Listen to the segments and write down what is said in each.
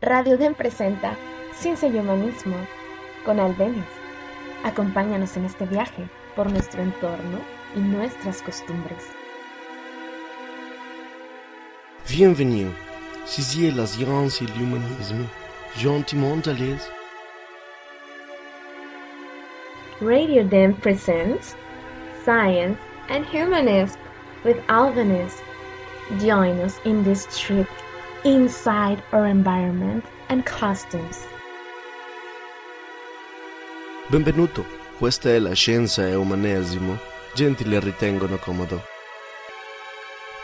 Radio Den presenta Ciencia y Humanismo con Albenis. Acompáñanos en este viaje por nuestro entorno y nuestras costumbres. Bienvenue. Ceci est la science et l'humanisme. Gentiment à l'aise. Radio Den presents Science and Humanism with Albenis. Join us in this trip inside our environment and customs. Benvenuto, questa è la scienza e umanesimo, gentile ritengono comodo.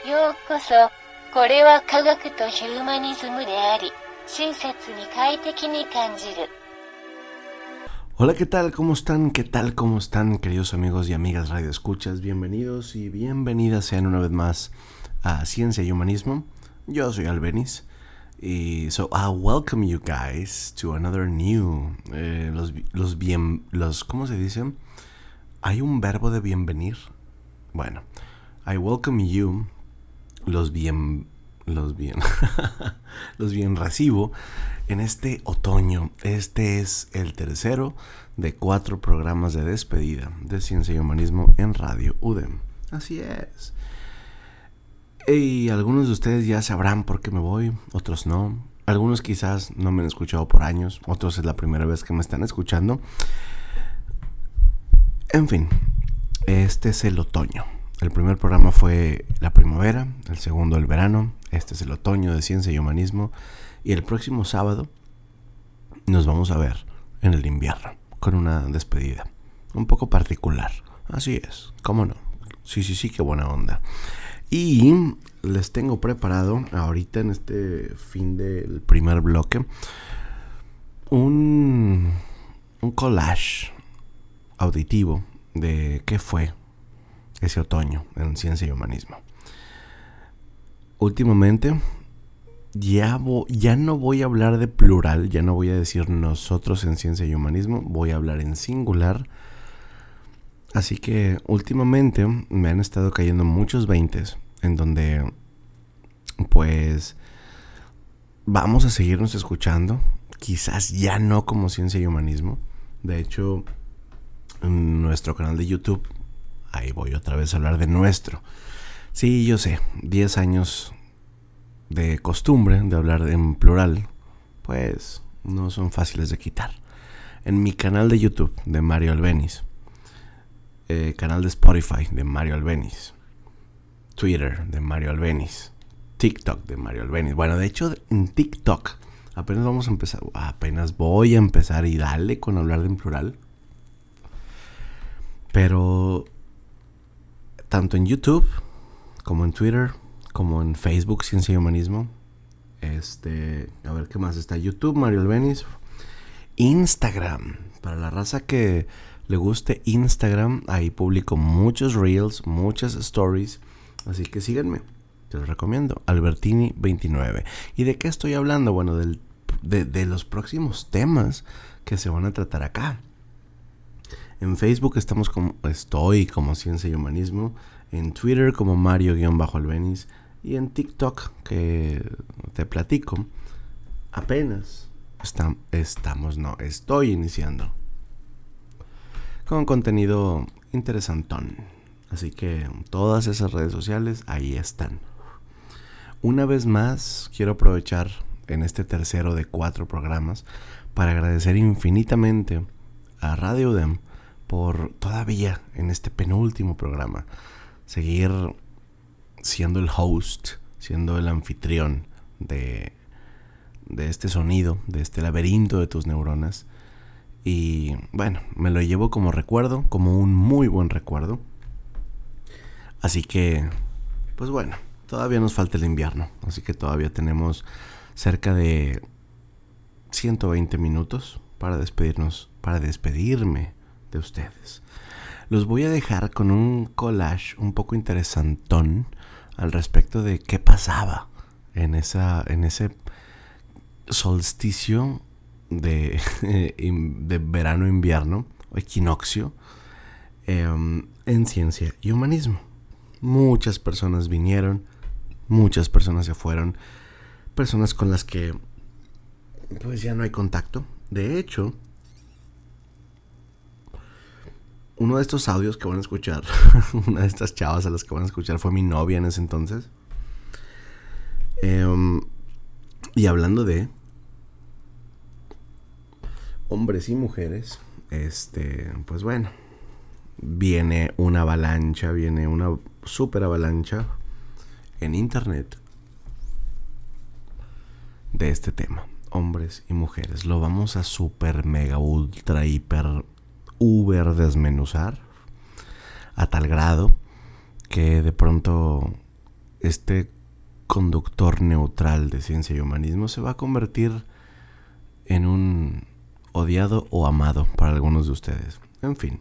Yokoso, kore wa kagaku to humanism de ari, shinsetsu ni kaiteki ni kanjiru. Hola, ¿qué tal? ¿Cómo están? ¿Qué tal? ¿Cómo están, queridos amigos y amigas radioescuchas? Bienvenidos y bienvenidas sean una vez más a Ciencia y Humanismo. Yo soy Albenis. Y so I welcome you guys to another new. eh, los, los bien. Los, ¿Cómo se dice? ¿Hay un verbo de bienvenir? Bueno, I welcome you. Los bien. Los bien. los bien recibo en este otoño. Este es el tercero de cuatro programas de despedida de Ciencia y Humanismo en Radio UDEM. Así es. Y algunos de ustedes ya sabrán por qué me voy, otros no. Algunos quizás no me han escuchado por años, otros es la primera vez que me están escuchando. En fin, este es el otoño. El primer programa fue la primavera, el segundo el verano, este es el otoño de ciencia y humanismo y el próximo sábado nos vamos a ver en el invierno con una despedida un poco particular. Así es, cómo no. Sí, sí, sí, qué buena onda. Y les tengo preparado ahorita en este fin del primer bloque un, un collage auditivo de qué fue ese otoño en ciencia y humanismo. Últimamente ya, ya no voy a hablar de plural, ya no voy a decir nosotros en ciencia y humanismo, voy a hablar en singular. Así que últimamente me han estado cayendo muchos veintes en donde pues vamos a seguirnos escuchando, quizás ya no como ciencia y humanismo. De hecho, en nuestro canal de YouTube, ahí voy otra vez a hablar de nuestro. Sí, yo sé, 10 años de costumbre de hablar en plural, pues no son fáciles de quitar. En mi canal de YouTube de Mario Albenis, eh, canal de Spotify de Mario Albenis, Twitter de Mario Albenis, TikTok de Mario Albenis. Bueno, de hecho, en TikTok apenas vamos a empezar, apenas voy a empezar y dale con hablar de en plural. Pero tanto en YouTube como en Twitter, como en Facebook, Ciencia y Humanismo. Este, a ver qué más está. YouTube, Mario Albenis. Instagram, para la raza que le guste Instagram, ahí publico muchos reels, muchas stories. Así que síganme, te los recomiendo. Albertini29. ¿Y de qué estoy hablando? Bueno, del- de, los próximos temas que se van a tratar acá. En Facebook estamos como, estoy como Ciencia y Humanismo. En Twitter como Mario-Albenis. Y en TikTok, que te platico, apenas estam- estamos, no, estoy iniciando. Con contenido interesantón. Así que todas esas redes sociales ahí están. Una vez más, quiero aprovechar en este tercero de cuatro programas para agradecer infinitamente a Radio UDEM por todavía en este penúltimo programa seguir siendo el host, siendo el anfitrión de, de este sonido, de este laberinto de tus neuronas. Y bueno, me lo llevo como recuerdo, como un muy buen recuerdo. Así que, pues bueno, todavía nos falta el invierno, así que todavía tenemos cerca de 120 minutos para despedirnos, para despedirme de ustedes. Los voy a dejar con un collage un poco interesantón al respecto de qué pasaba en esa en ese solsticio de, de verano invierno o equinoccio em, en ciencia y humanismo. Muchas personas vinieron, muchas personas se fueron, personas con las que pues ya no hay contacto. De hecho, uno de estos audios que van a escuchar, una de estas chavas a las que van a escuchar fue mi novia en ese entonces. Em, y hablando de hombres y mujeres, este, pues bueno, viene una avalancha, viene una super avalancha en internet de este tema, hombres y mujeres. Lo vamos a super mega ultra hiper uber desmenuzar a tal grado que de pronto este conductor neutral de ciencia y humanismo se va a convertir en un odiado o amado para algunos de ustedes. En fin,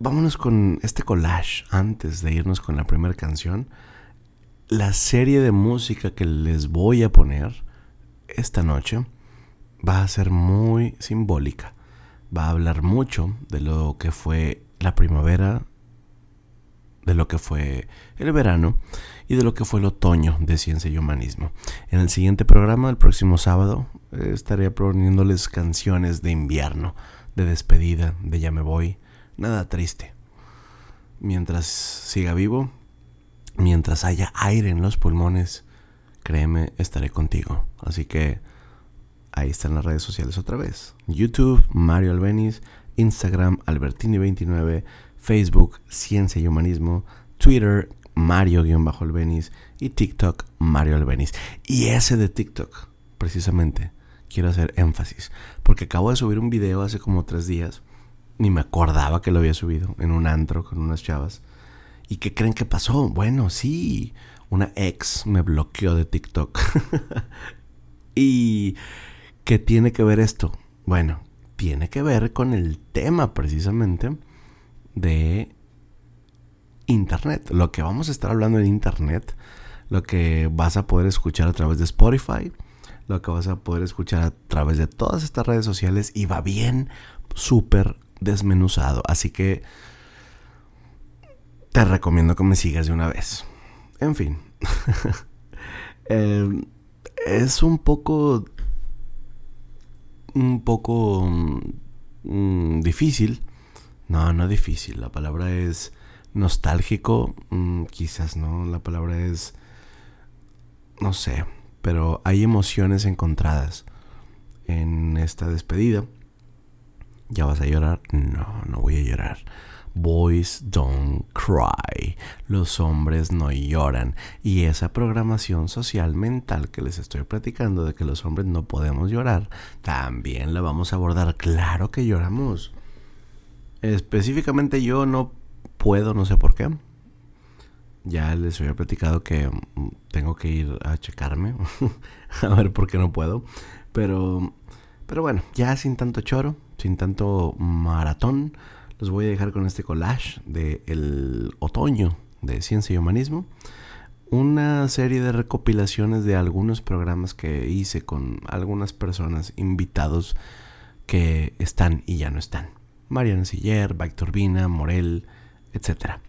vámonos con este collage antes de irnos con la primera canción. La serie de música que les voy a poner esta noche va a ser muy simbólica. Va a hablar mucho de lo que fue la primavera, de lo que fue el verano y de lo que fue el otoño de ciencia y humanismo. En el siguiente programa, el próximo sábado, eh, estaré poniéndoles canciones de invierno, de despedida, de ya me voy, nada triste. Mientras siga vivo, mientras haya aire en los pulmones, créeme, estaré contigo. Así que ahí están las redes sociales otra vez. YouTube, Mario Albeniz, Instagram, Albertini29, Facebook, Ciencia y Humanismo, Twitter, Mario-Albeniz y TikTok, Mario Albeniz. Y ese de TikTok, precisamente, quiero hacer énfasis, porque acabo de subir un video hace como tres días, ni me acordaba que lo había subido en un antro con unas chavas. ¿Y qué creen que pasó? Bueno, sí, una ex me bloqueó de TikTok. ¿Y qué tiene que ver esto? Bueno, tiene que ver con el tema precisamente de Internet. Lo que vamos a estar hablando en Internet, lo que vas a poder escuchar a través de Spotify, lo que vas a poder escuchar a través de todas estas redes sociales y va bien, súper desmenuzado. Así que te recomiendo que me sigas de una vez. En fin. Eh, es un poco... Un poco... Mm, difícil. No, no difícil. La palabra es nostálgico. Mm, quizás no. La palabra es... No sé. Pero hay emociones encontradas en esta despedida. ¿Ya vas a llorar? No, no voy a llorar. Boys don't cry. Los hombres no lloran. Y esa programación social mental que les estoy platicando de que los hombres no podemos llorar, también la vamos a abordar. Claro que lloramos. Específicamente yo no puedo, no sé por qué. Ya les había platicado que mm, tengo que ir a checarme. a ver por qué no puedo. Pero, pero bueno, ya sin tanto choro, sin tanto maratón, los voy a dejar con este collage de el otoño de ciencia y humanismo. Una serie de recopilaciones de algunos programas que hice con algunas personas, invitados que están y ya no están. Mariana Siller, Víctor Turbina, Morel, etcétera.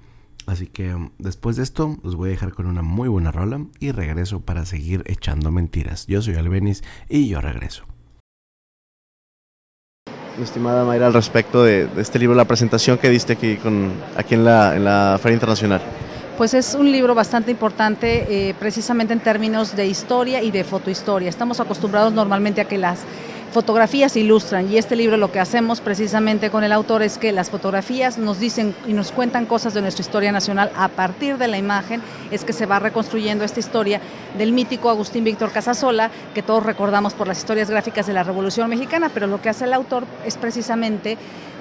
Así que um, después de esto los voy a dejar con una muy buena rola y regreso para seguir echando mentiras. Yo soy Albenis y yo regreso. Estimada Mayra, al respecto de, este libro, la presentación que diste aquí, aquí en, la, en la Feria Internacional. Pues es un libro bastante importante eh, precisamente en términos de historia y de fotohistoria. Estamos acostumbrados normalmente a que las fotografías ilustran y este libro lo que hacemos precisamente con el autor es que las fotografías nos dicen y nos cuentan cosas de nuestra historia nacional a partir de la imagen es que se va reconstruyendo esta historia del mítico Agustín Víctor Casasola que todos recordamos por las historias gráficas de la Revolución Mexicana, pero lo que hace el autor es precisamente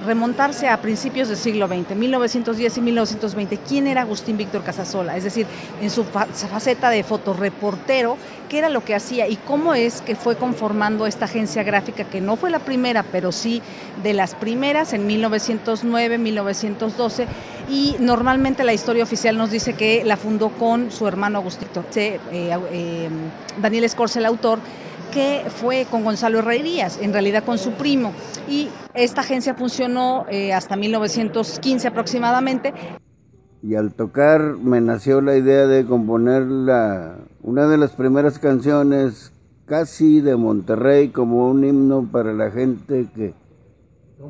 remontarse a principios del siglo XX, 1910 y 1920. ¿Quién era Agustín Víctor Casasola? Es decir, en su faceta de fotoreportero, ¿qué era lo que hacía y cómo es que fue conformando esta agencia gráfica? Que no fue la primera, pero sí de las primeras en 1909, 1912, y normalmente la historia oficial nos dice que la fundó con su hermano Agustín eh, eh, Daniel Escorce, el autor, que fue con Gonzalo Herrerías, en realidad con su primo. Y esta agencia funcionó eh, hasta 1915 aproximadamente. Y al tocar me nació la idea de componer la, una de las primeras canciones casi de Monterrey como un himno para la gente que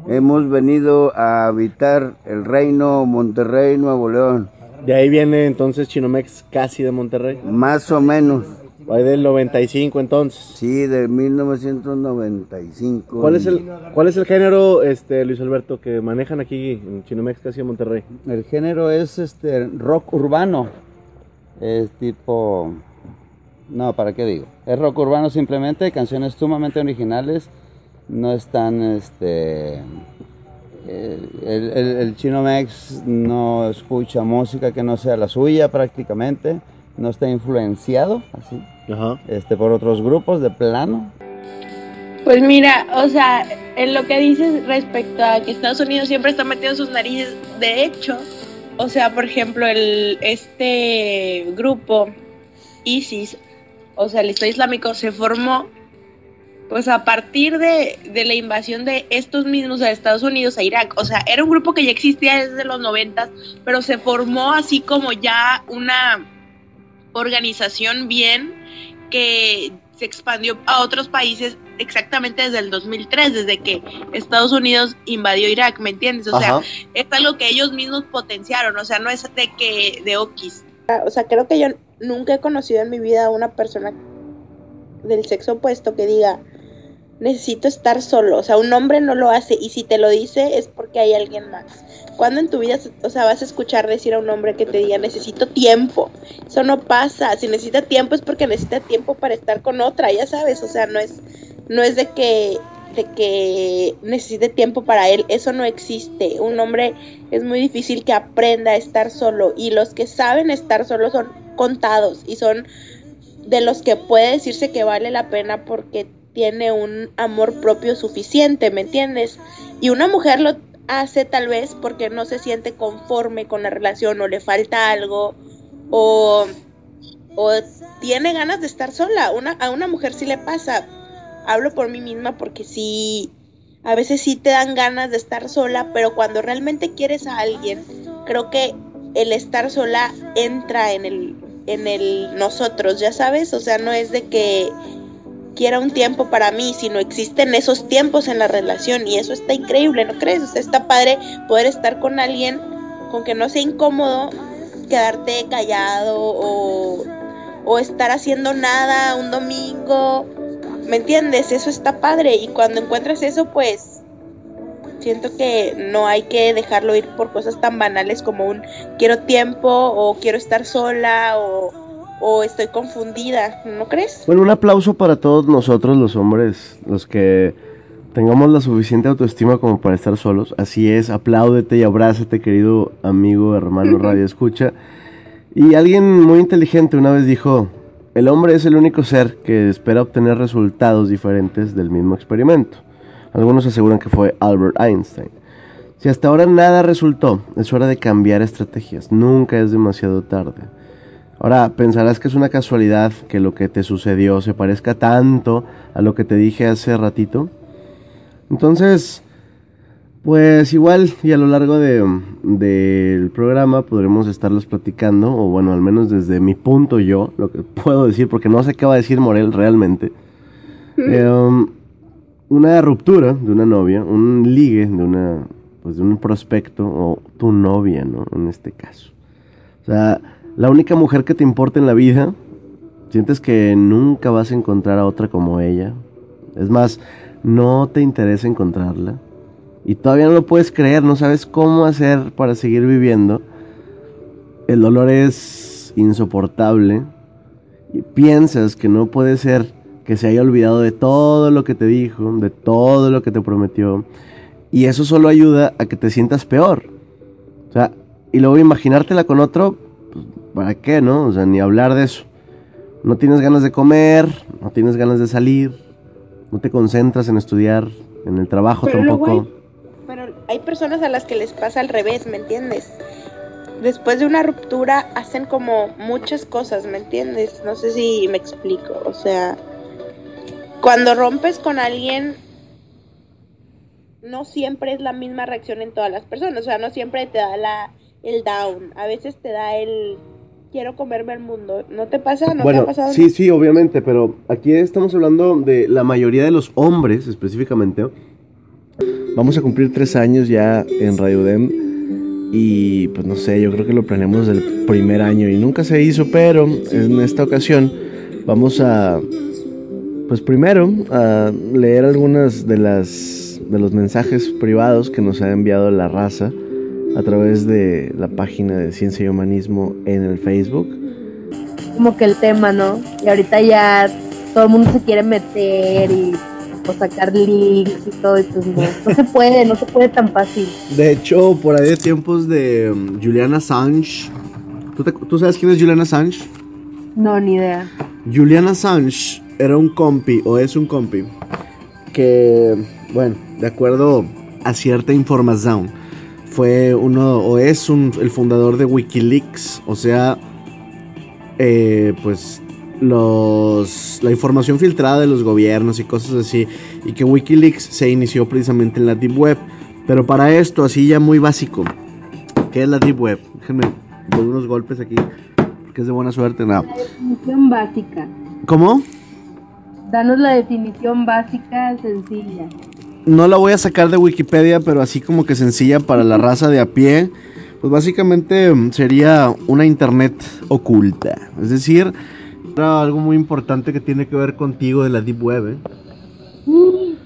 hemos venido a habitar el reino Monterrey, Nuevo León. De ahí viene entonces Chinomex casi de Monterrey. Más o menos. Ahí del 95 entonces. Sí, de 1995. ¿Cuál es el, cuál es el género, este, Luis Alberto, que manejan aquí en Chinomex casi de Monterrey? El género es este rock urbano. Es tipo. No, ¿para qué digo? Es rock urbano simplemente, canciones sumamente originales. No están este. El, el, el Chino Mex no escucha música que no sea la suya prácticamente. No está influenciado así. Ajá. Este, por otros grupos de plano. Pues mira, o sea, en lo que dices respecto a que Estados Unidos siempre está metiendo sus narices, de hecho, o sea, por ejemplo, el, este grupo ISIS, o sea, el Estado Islámico se formó pues a partir de, de, la invasión de estos mismos a Estados Unidos a Irak. O sea, era un grupo que ya existía desde los noventas, pero se formó así como ya una organización bien que se expandió a otros países exactamente desde el 2003, desde que Estados Unidos invadió Irak, ¿me entiendes? O Ajá. sea, es algo que ellos mismos potenciaron, o sea, no es de que de Okis. O sea, creo que yo nunca he conocido en mi vida a una persona del sexo opuesto que diga, necesito estar solo, o sea, un hombre no lo hace y si te lo dice es porque hay alguien más. ¿Cuándo en tu vida, o sea, vas a escuchar decir a un hombre que te diga, necesito tiempo? Eso no pasa, si necesita tiempo es porque necesita tiempo para estar con otra, ya sabes, o sea, no es no es de que de que necesite tiempo para él, eso no existe. Un hombre es muy difícil que aprenda a estar solo y los que saben estar solos son contados y son de los que puede decirse que vale la pena porque tiene un amor propio suficiente, ¿me entiendes? Y una mujer lo hace tal vez porque no se siente conforme con la relación o le falta algo o, o tiene ganas de estar sola. Una, a una mujer sí le pasa. Hablo por mí misma porque sí, a veces sí te dan ganas de estar sola, pero cuando realmente quieres a alguien, creo que el estar sola entra en el, en el nosotros, ya sabes, o sea, no es de que quiera un tiempo para mí, sino existen esos tiempos en la relación y eso está increíble, ¿no crees? O sea, está padre poder estar con alguien con que no sea incómodo quedarte callado o, o estar haciendo nada un domingo, ¿me entiendes? Eso está padre y cuando encuentras eso, pues siento que no hay que dejarlo ir por cosas tan banales como un quiero tiempo o quiero estar sola o o estoy confundida, ¿no crees? Bueno, un aplauso para todos nosotros los hombres, los que tengamos la suficiente autoestima como para estar solos. Así es, apláudete y abrázate, querido amigo, hermano, radio escucha. Y alguien muy inteligente una vez dijo, el hombre es el único ser que espera obtener resultados diferentes del mismo experimento. Algunos aseguran que fue Albert Einstein. Si hasta ahora nada resultó, es hora de cambiar estrategias. Nunca es demasiado tarde. Ahora, pensarás que es una casualidad que lo que te sucedió se parezca tanto a lo que te dije hace ratito. Entonces, pues igual y a lo largo del de, programa podremos estarlos platicando, o bueno, al menos desde mi punto yo, lo que puedo decir, porque no sé qué va a decir Morel realmente. Eh, um, una ruptura de una novia, un ligue de una, pues de un prospecto, o tu novia, ¿no? En este caso. O sea, la única mujer que te importa en la vida, sientes que nunca vas a encontrar a otra como ella. Es más, no te interesa encontrarla. Y todavía no lo puedes creer, no sabes cómo hacer para seguir viviendo. El dolor es insoportable. Y piensas que no puede ser que se haya olvidado de todo lo que te dijo, de todo lo que te prometió. Y eso solo ayuda a que te sientas peor. O sea, y luego imaginártela con otro, ¿para qué, no? O sea, ni hablar de eso. No tienes ganas de comer, no tienes ganas de salir, no te concentras en estudiar, en el trabajo pero tampoco. Hay, personas a las que les pasa al revés, ¿me entiendes? Después de una ruptura hacen como muchas cosas, ¿me entiendes? No sé si me explico, o sea, cuando rompes con alguien no siempre es la misma reacción en todas las personas, o sea, no siempre te da la el down, a veces te da el quiero comerme el mundo. ¿No te pasa? ¿No te ha pasado? sí, sí, obviamente, pero aquí estamos hablando de la mayoría de los hombres específicamente. Vamos a cumplir tres años ya en Radio Dem y pues no sé, yo creo que lo planeamos desde el primer año y nunca se hizo, pero en esta ocasión vamos a, pues primero, a leer algunas de las de los mensajes privados que nos ha enviado la raza a través de la página de Ciencia y Humanismo en el Facebook. como que el tema, ¿no? Y ahorita ya todo el mundo se quiere meter y o sacar links y todo, y pues no, no se puede, no se puede tan fácil. De hecho, por ahí de tiempos de um, Julian Assange. ¿Tú, te- tú sabes quién es Julian Assange? No, ni idea. Julian Assange era un compi, o es un compi, que, bueno, de acuerdo a cierta información, fue uno, o es un, el fundador de Wikileaks, o sea, eh, pues los, la información filtrada de los gobiernos y cosas así, y que Wikileaks se inició precisamente en la Deep Web. Pero para esto, así ya muy básico, ¿qué es la Deep Web? Déjenme doy unos golpes aquí, porque es de buena suerte, no. Definición básica. ¿Cómo? Danos la definición básica sencilla. No la voy a sacar de Wikipedia, pero así como que sencilla para la raza de a pie. Pues básicamente sería una internet oculta. Es decir, era algo muy importante que tiene que ver contigo de la Deep Web. ¿eh?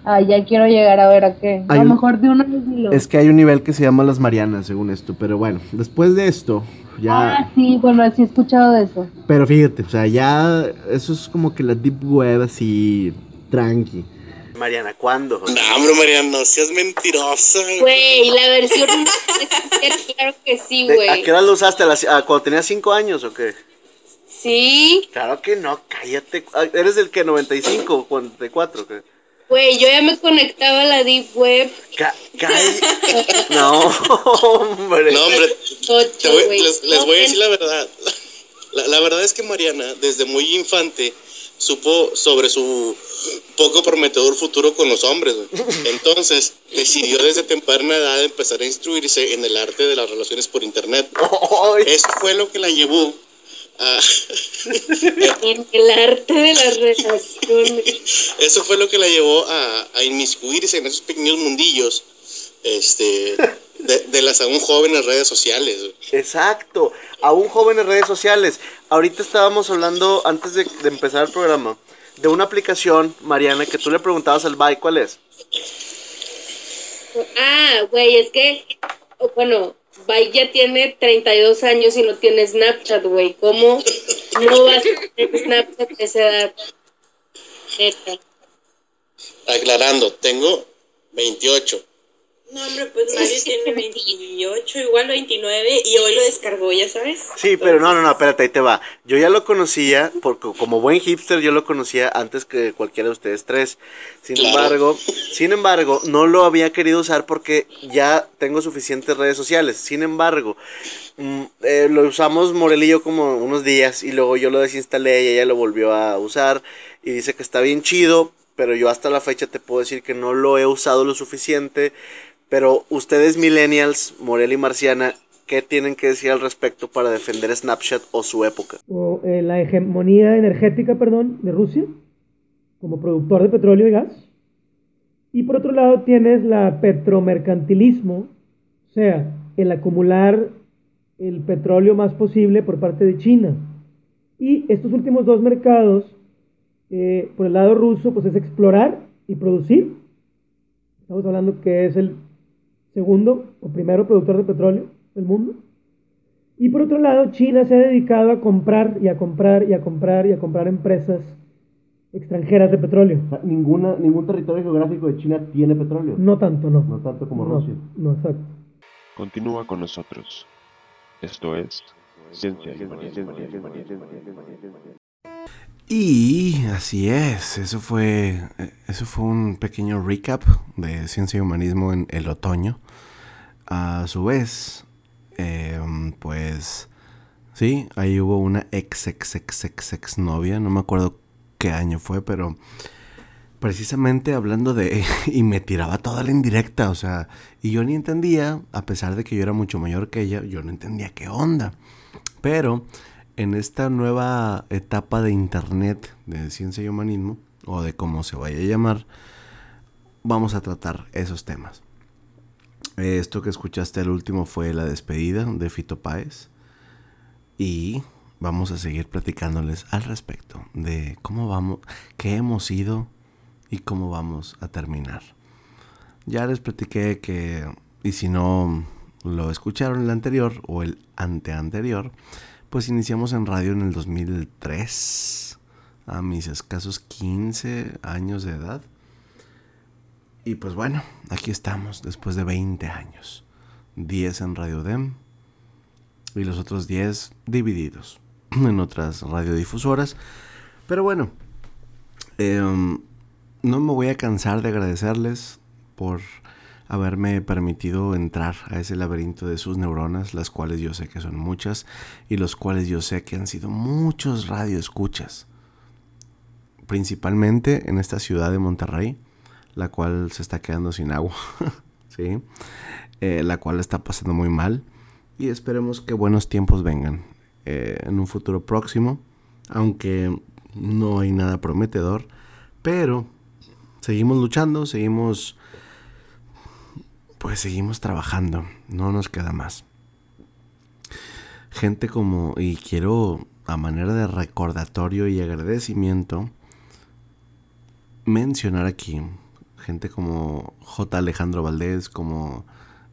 Ah, ya quiero llegar a ver a qué. A lo mejor de una vez dilo. Es que hay un nivel que se llama las Marianas, según esto. Pero bueno, después de esto, ya... Ah, sí, bueno, sí he escuchado de eso. Pero fíjate, o sea, ya eso es como que la Deep Web así, tranqui. Mariana, ¿cuándo? No, hombre, Mariana, no seas mentirosa. Güey, la versión claro que sí, ¿De- ¿A güey. qué hora lo usaste? ¿A las- a cuando tenías 5 años o qué? Sí, Claro que no, cállate. ¿Eres del que 95 o 44? ¿qué? güey, yo ya me conectaba a la Deep Web Ca- calla- No, hombre. No, hombre, 8, te voy- güey. les, les voy a decir la verdad. La, la verdad es que Mariana, desde muy infante, supo sobre su poco prometedor futuro con los hombres. güey. Entonces, decidió desde temprana edad empezar a instruirse en el arte de las relaciones por internet. Eso fue lo que la llevó a... En el arte de las relaciones. Eso fue lo que la llevó a, a inmiscuirse en esos pequeños mundillos este, de, de las aún jóvenes redes sociales. Exacto. Aún jóvenes redes sociales. Ahorita estábamos hablando, antes de, de empezar el programa, de una aplicación, Mariana, que tú le preguntabas al Bye, ¿cuál es? Ah, güey, es que, bueno, Bike ya tiene 32 años y no tiene Snapchat, güey. ¿Cómo no vas a tener Snapchat esa edad? Aclarando, tengo 28. No, hombre, pues Mario tiene 28, igual 29, y hoy lo descargó, ya sabes. Sí, pero no, no, no, espérate, ahí te va. Yo ya lo conocía, porque como buen hipster yo lo conocía antes que cualquiera de ustedes tres. Sin embargo, sin embargo, no lo había querido usar porque ya tengo suficientes redes sociales. Sin embargo, mm, eh, lo usamos Morel y yo como unos días y luego yo lo desinstalé y ella lo volvió a usar y dice que está bien chido, pero yo hasta la fecha te puedo decir que no lo he usado lo suficiente. Pero ustedes millennials, Morel y Marciana, ¿qué tienen que decir al respecto para defender Snapchat o su época? o eh, la hegemonía energética, perdón, de Rusia como productor de petróleo y gas. Y por otro lado tienes la petromercantilismo, o sea, el acumular el petróleo más posible por parte de China. Y estos últimos dos mercados, eh, por el lado ruso, pues es explorar y producir. Estamos hablando que es el segundo o primero productor de petróleo del mundo. Y por otro lado, China se ha dedicado a comprar y a comprar y a comprar y a comprar empresas extranjeras de petróleo. Ninguna, ningún territorio geográfico de China tiene petróleo. No tanto, no. No tanto como No, Rusia. No, exacto. Continúa con nosotros. Esto es Ciencia y así es, eso fue, eh, eso fue un pequeño recap de ciencia y humanismo en el otoño. A su vez, eh, pues sí, ahí hubo una ex ex ex ex ex novia, no me acuerdo qué año fue, pero precisamente hablando de y me tiraba toda la indirecta, o sea, y yo ni entendía, a pesar de que yo era mucho mayor que ella, yo no entendía qué onda. Pero en esta nueva etapa de internet de ciencia y humanismo, o de cómo se vaya a llamar, vamos a tratar esos temas. Esto que escuchaste al último fue la despedida de Fito Páez. Y vamos a seguir platicándoles al respecto de cómo vamos, qué hemos ido y cómo vamos a terminar. Ya les platiqué que, y si no lo escucharon el anterior o el anteanterior, pues iniciamos en radio en el 2003, a mis escasos 15 años de edad. Y pues bueno, aquí estamos después de 20 años. 10 en Radio Dem y los otros 10 divididos en otras radiodifusoras. Pero bueno, em, no me voy a cansar de agradecerles por haberme permitido entrar a ese laberinto de sus neuronas, las cuales yo sé que son muchas y los cuales yo sé que han sido muchos radioescuchas, principalmente en esta ciudad de Monterrey, la cual se está quedando sin agua, ¿sí? Eh, la cual está pasando muy mal y esperemos que buenos tiempos vengan eh, en un futuro próximo, aunque no hay nada prometedor, pero seguimos luchando, seguimos pues seguimos trabajando, no nos queda más. Gente como, y quiero a manera de recordatorio y agradecimiento, mencionar aquí gente como J. Alejandro Valdés, como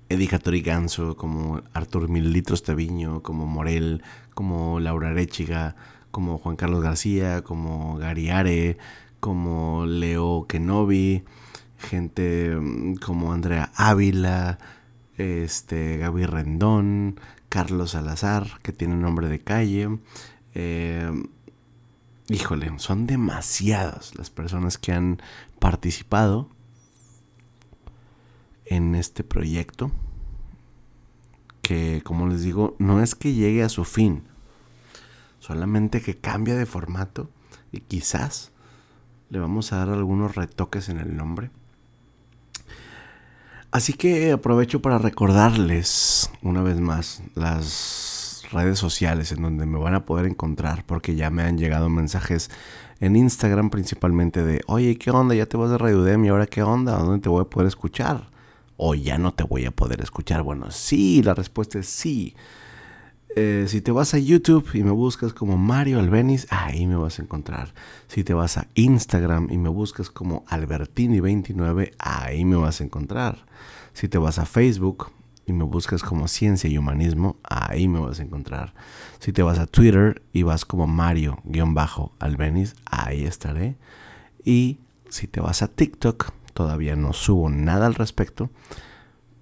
Eddie Ganso, como Artur Militros Teviño, como Morel, como Laura Arechiga, como Juan Carlos García, como Gariare, como Leo Kenobi, gente mm, como Andrea Ávila, este, Gaby Rendón, Carlos Salazar, que tiene nombre de calle. Eh, híjole, son demasiadas las personas que han participado en este proyecto. Que, como les digo, no es que llegue a su fin, solamente que cambia de formato y quizás le vamos a dar algunos retoques en el nombre Así que aprovecho para recordarles una vez más las redes sociales en donde me van a poder encontrar porque ya me han llegado mensajes en Instagram principalmente de, oye, ¿qué onda? Ya te vas de Radio Dem y ahora qué onda? ¿Dónde te voy a poder escuchar? O ya no te voy a poder escuchar. Bueno, sí, la respuesta es sí. Eh, si te vas a YouTube y me buscas como Mario Albenis, ahí me vas a encontrar. Si te vas a Instagram y me buscas como Albertini29, ahí me vas a encontrar. Si te vas a Facebook y me buscas como Ciencia y Humanismo, ahí me vas a encontrar. Si te vas a Twitter y vas como Mario-Albenis, ahí estaré. Y si te vas a TikTok, todavía no subo nada al respecto,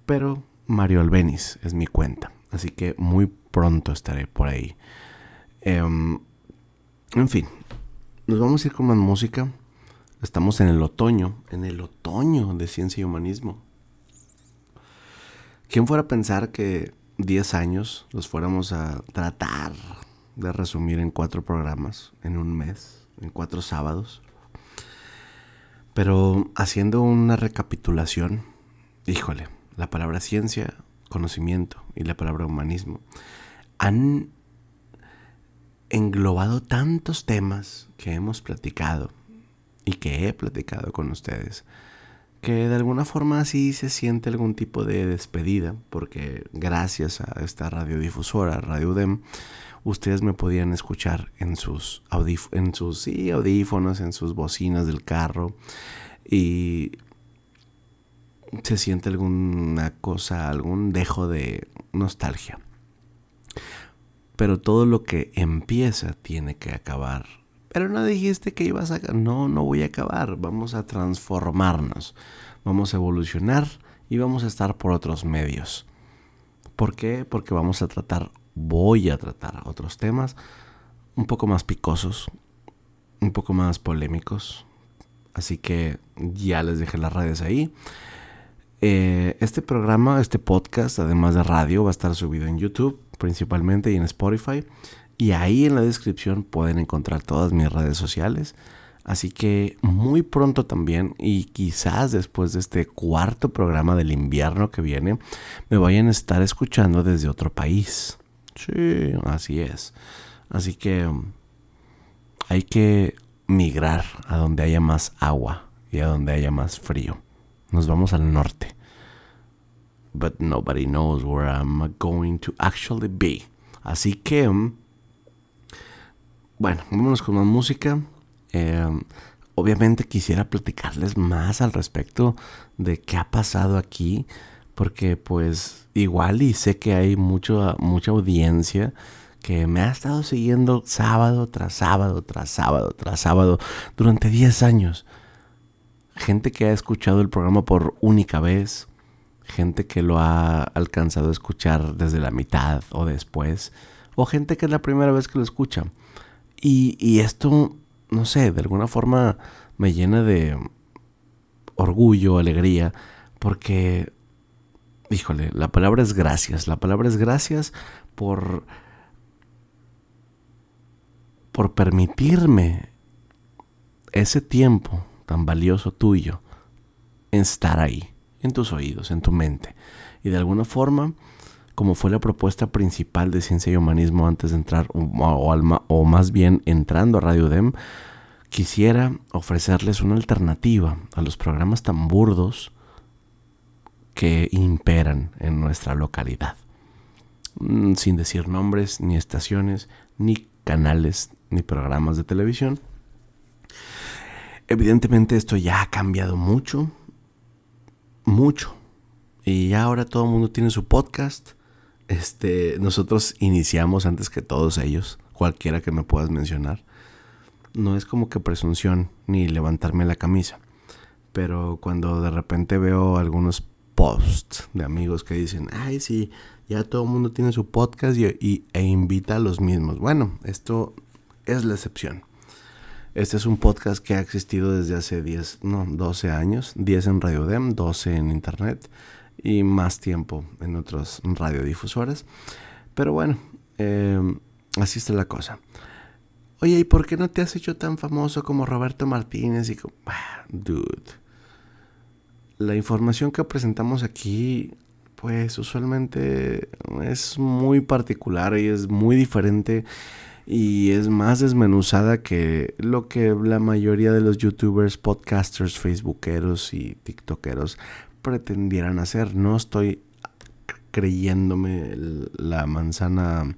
pero Mario Albenis es mi cuenta. Así que muy pronto estaré por ahí. Em, en fin, nos vamos a ir con más música. Estamos en el otoño, en el otoño de ciencia y humanismo. ¿Quién fuera a pensar que 10 años los fuéramos a tratar de resumir en cuatro programas, en un mes, en cuatro sábados? Pero haciendo una recapitulación, híjole, la palabra ciencia, conocimiento y la palabra humanismo han englobado tantos temas que hemos platicado y que he platicado con ustedes que de alguna forma sí se siente algún tipo de despedida, porque gracias a esta radiodifusora, Radio Dem, ustedes me podían escuchar en sus, en sus audífonos, en sus bocinas del carro, y se siente alguna cosa, algún dejo de nostalgia. Pero todo lo que empieza tiene que acabar pero no dijiste que ibas a... No, no voy a acabar. Vamos a transformarnos. Vamos a evolucionar y vamos a estar por otros medios. ¿Por qué? Porque vamos a tratar, voy a tratar otros temas un poco más picosos, un poco más polémicos. Así que ya les dejé las redes ahí. Eh, este programa, este podcast, además de radio, va a estar subido en YouTube principalmente y en Spotify. Y ahí en la descripción pueden encontrar todas mis redes sociales. Así que muy pronto también, y quizás después de este cuarto programa del invierno que viene, me vayan a estar escuchando desde otro país. Sí, así es. Así que um, hay que migrar a donde haya más agua y a donde haya más frío. Nos vamos al norte. But nobody knows where I'm going to actually be. Así que, bueno, vámonos con más música. Eh, obviamente quisiera platicarles más al respecto de qué ha pasado aquí, porque pues igual y sé que hay mucho, mucha audiencia que me ha estado siguiendo sábado tras sábado, tras sábado, tras sábado, durante 10 años. Gente que ha escuchado el programa por única vez, gente que lo ha alcanzado a escuchar desde la mitad o después, o gente que es la primera vez que lo escucha. Y, esto, no sé, de alguna forma me llena de orgullo, alegría, porque, híjole, la palabra es gracias, la palabra es gracias por por permitirme ese tiempo tan valioso tuyo estar ahí, en tus oídos, en tu mente. Y de alguna forma, como fue la propuesta principal de Ciencia y Humanismo antes de entrar, o, o más bien entrando a Radio Dem, quisiera ofrecerles una alternativa a los programas tan burdos que imperan en nuestra localidad. Mm, sin decir nombres, ni estaciones, ni canales ni programas de televisión. Evidentemente esto ya ha cambiado mucho, mucho. Y ya ahora todo el mundo tiene su podcast. Este, nosotros iniciamos antes que todos ellos, cualquiera que me puedas mencionar. No es como que presunción ni levantarme la camisa. Pero cuando de repente veo algunos posts de amigos que dicen, ay, sí, ya todo el mundo tiene su podcast y, e invita a los mismos. Bueno, esto es la excepción. Este es un podcast que ha existido desde hace 10, no, 12 años, 10 en Radio Dem, 12 en Internet y más tiempo en otros radiodifusores. Pero bueno, em, así está la cosa. Oye, ¿y por qué no te has hecho tan famoso como Roberto Martínez? Y como, ah, dude. La información que presentamos aquí, pues usualmente es muy particular y es muy diferente y es más desmenuzada que lo que la mayoría de los youtubers, podcasters, facebookeros y tiktokeros pretendieran hacer. No estoy creyéndome la manzana,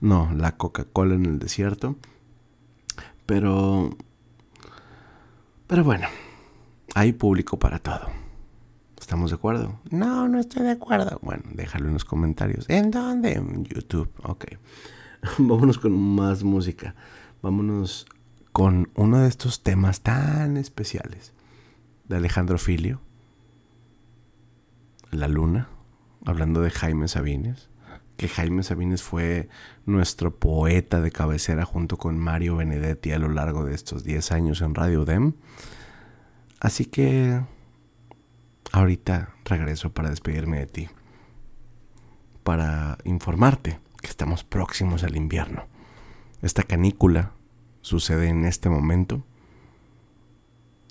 no, la Coca-Cola en el desierto. Pero, pero bueno, hay público para todo. ¿Estamos de acuerdo? No, no estoy de acuerdo. Bueno, déjalo en los comentarios. ¿En dónde? En YouTube. Ok. vámonos con más música. Vámonos con uno de estos temas tan especiales de Alejandro Filio, La Luna, hablando de Jaime Sabines, que Jaime Sabines fue nuestro poeta de cabecera junto con Mario Benedetti a lo largo de estos 10 años en Radio Dem. Así que ahorita regreso para despedirme de ti, para informarte que estamos próximos al invierno. Esta canícula sucede en este momento.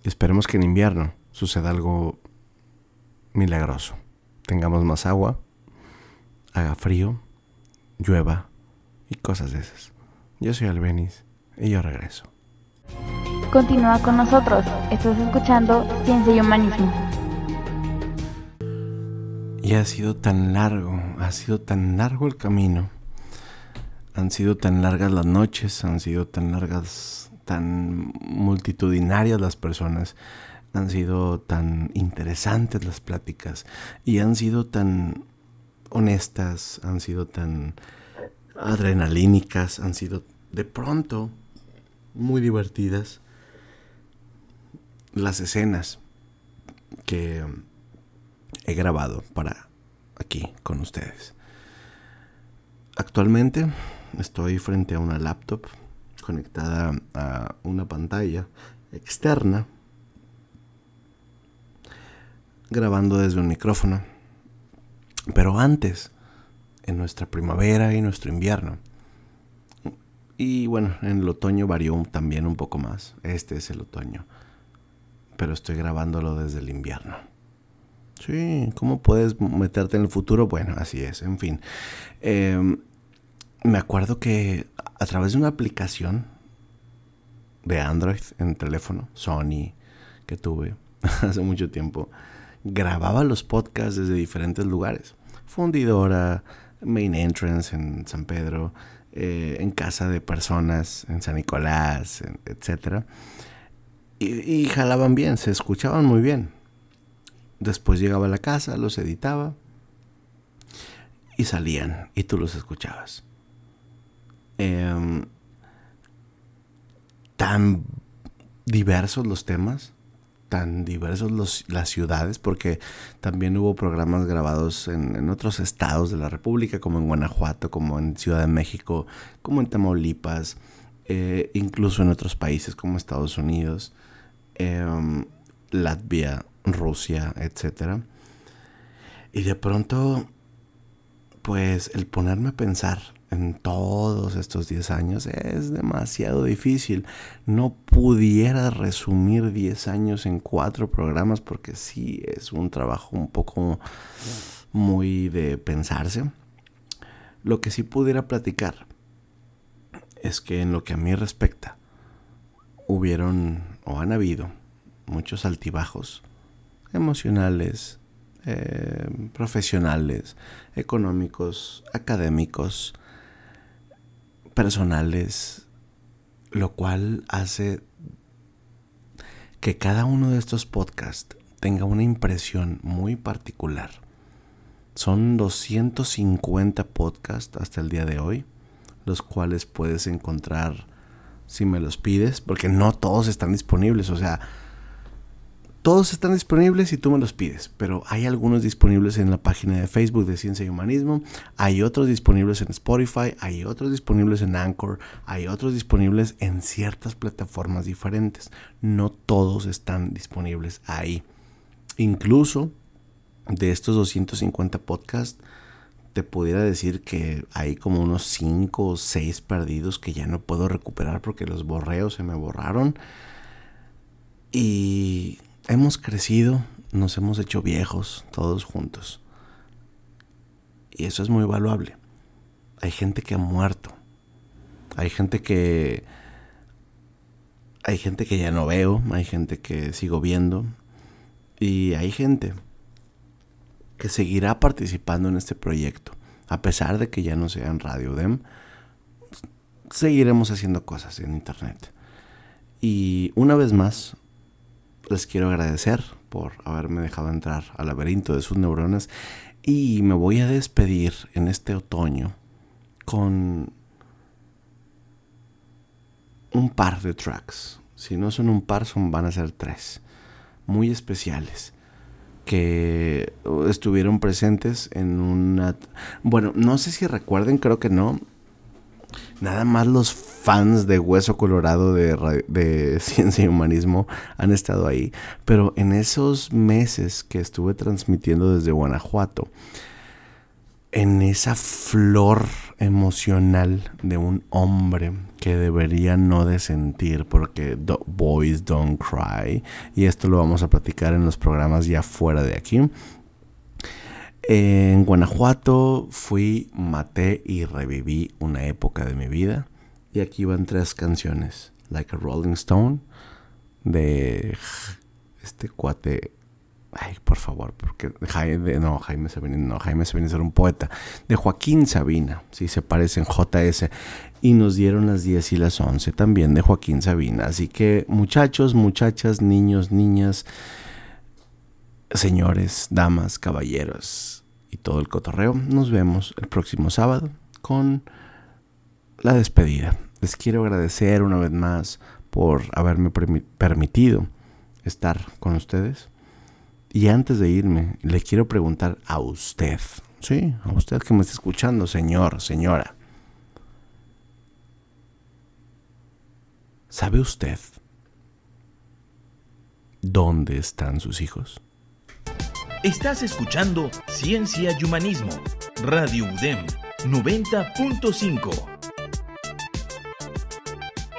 Esperemos que en invierno suceda algo milagroso. Tengamos más agua, haga frío, llueva y cosas de esas. Yo soy Albenis y yo regreso. Continúa con nosotros. Estás escuchando Ciencia y Humanismo. Y ha sido tan largo, ha sido tan largo el camino han sido tan largas las noches, han sido tan largas, tan multitudinarias las personas, han sido tan interesantes las pláticas y han sido tan honestas, han sido tan adrenalínicas, han sido de pronto muy divertidas las escenas que he grabado para aquí con ustedes. Actualmente estoy frente a una laptop conectada a una pantalla externa grabando desde un micrófono. Pero antes, en nuestra primavera y nuestro invierno, y bueno, en el otoño varió también un poco más. Este es el otoño. Pero estoy grabándolo desde el invierno. Sí, ¿cómo puedes meterte en el futuro? Bueno, así es, en fin. Eh, me acuerdo que a través de una aplicación de Android en teléfono, Sony, que tuve hace mucho tiempo, grababa los podcasts desde diferentes lugares. Fundidora, Main Entrance en San Pedro, eh, en casa de personas en San Nicolás, etc. Y, y jalaban bien, se escuchaban muy bien. Después llegaba a la casa, los editaba y salían y tú los escuchabas. Em, tan diversos los temas, tan diversos las ciudades, porque también hubo programas grabados en, en, otros estados de la República, como en Guanajuato, como en Ciudad de México, como en Tamaulipas, eh, incluso en otros países como Estados Unidos, eh, Latvia, Rusia, etc. Y de pronto, pues el ponerme a pensar en todos estos 10 años es demasiado difícil. No pudiera resumir 10 años en cuatro programas porque sí es un trabajo un poco muy de pensarse. Lo que sí pudiera platicar es que en lo que a mí respecta, hubieron o han habido muchos altibajos emocionales, eh, profesionales, económicos, académicos, personales, lo cual hace que cada uno de estos podcasts tenga una impresión muy particular. Son 250 podcasts hasta el día de hoy, los cuales puedes encontrar si me los pides, porque no todos están disponibles, o sea, todos están disponibles si tú me los pides, pero hay algunos disponibles en la página de Facebook de Ciencia y Humanismo, hay otros disponibles en Spotify, hay otros disponibles en Anchor, hay otros disponibles en ciertas plataformas diferentes. No todos están disponibles ahí. Incluso de estos 250 podcasts, te pudiera decir que hay como unos 5 o 6 perdidos que ya no puedo recuperar porque los borreos se me borraron. Y hemos crecido, nos hemos hecho viejos todos juntos. Y eso es muy valuable. Hay gente que ha muerto. Hay gente que... Hay gente que ya no veo, hay gente que sigo viendo. Y hay gente que seguirá participando en este proyecto. A pesar de que ya no sea en Radio Dem, seguiremos haciendo cosas en Internet. Y una vez más, les quiero agradecer por haberme dejado entrar al laberinto de sus neuronas y me voy a despedir en este otoño con un par de tracks. Si no son un par, son, van a ser tres. Muy especiales. Que estuvieron presentes en una... Bueno, no sé si recuerden, creo que no. Nada más los fans de Hueso Colorado de, Ciencia y Humanismo han estado ahí. Pero en esos meses que estuve transmitiendo desde Guanajuato, en esa flor emocional de un hombre que debería no de sentir porque boys don't cry y esto lo vamos a platicar en los programas ya fuera de aquí en Guanajuato fui, maté y reviví una época de mi vida. Y aquí van tres canciones. Like a Rolling Stone, de este cuate. Ay, por favor, porque Jaime, no, Jaime Sabina, no, Jaime Sabina era un poeta. De Joaquín Sabina, si se parecen JS. Y nos dieron las 10 y las 11 también de Joaquín Sabina. Así que muchachos, muchachas, niños, niñas, señores, damas, caballeros y todo el cotorreo, nos vemos el próximo sábado con la despedida. Les quiero agradecer una vez más por haberme permitido estar con ustedes. Y antes de irme, le quiero preguntar a usted, sí, a usted que me está escuchando, señor, señora. ¿Sabe usted dónde están sus hijos? Estás escuchando Ciencia y Humanismo, Radio UDEM 90.5.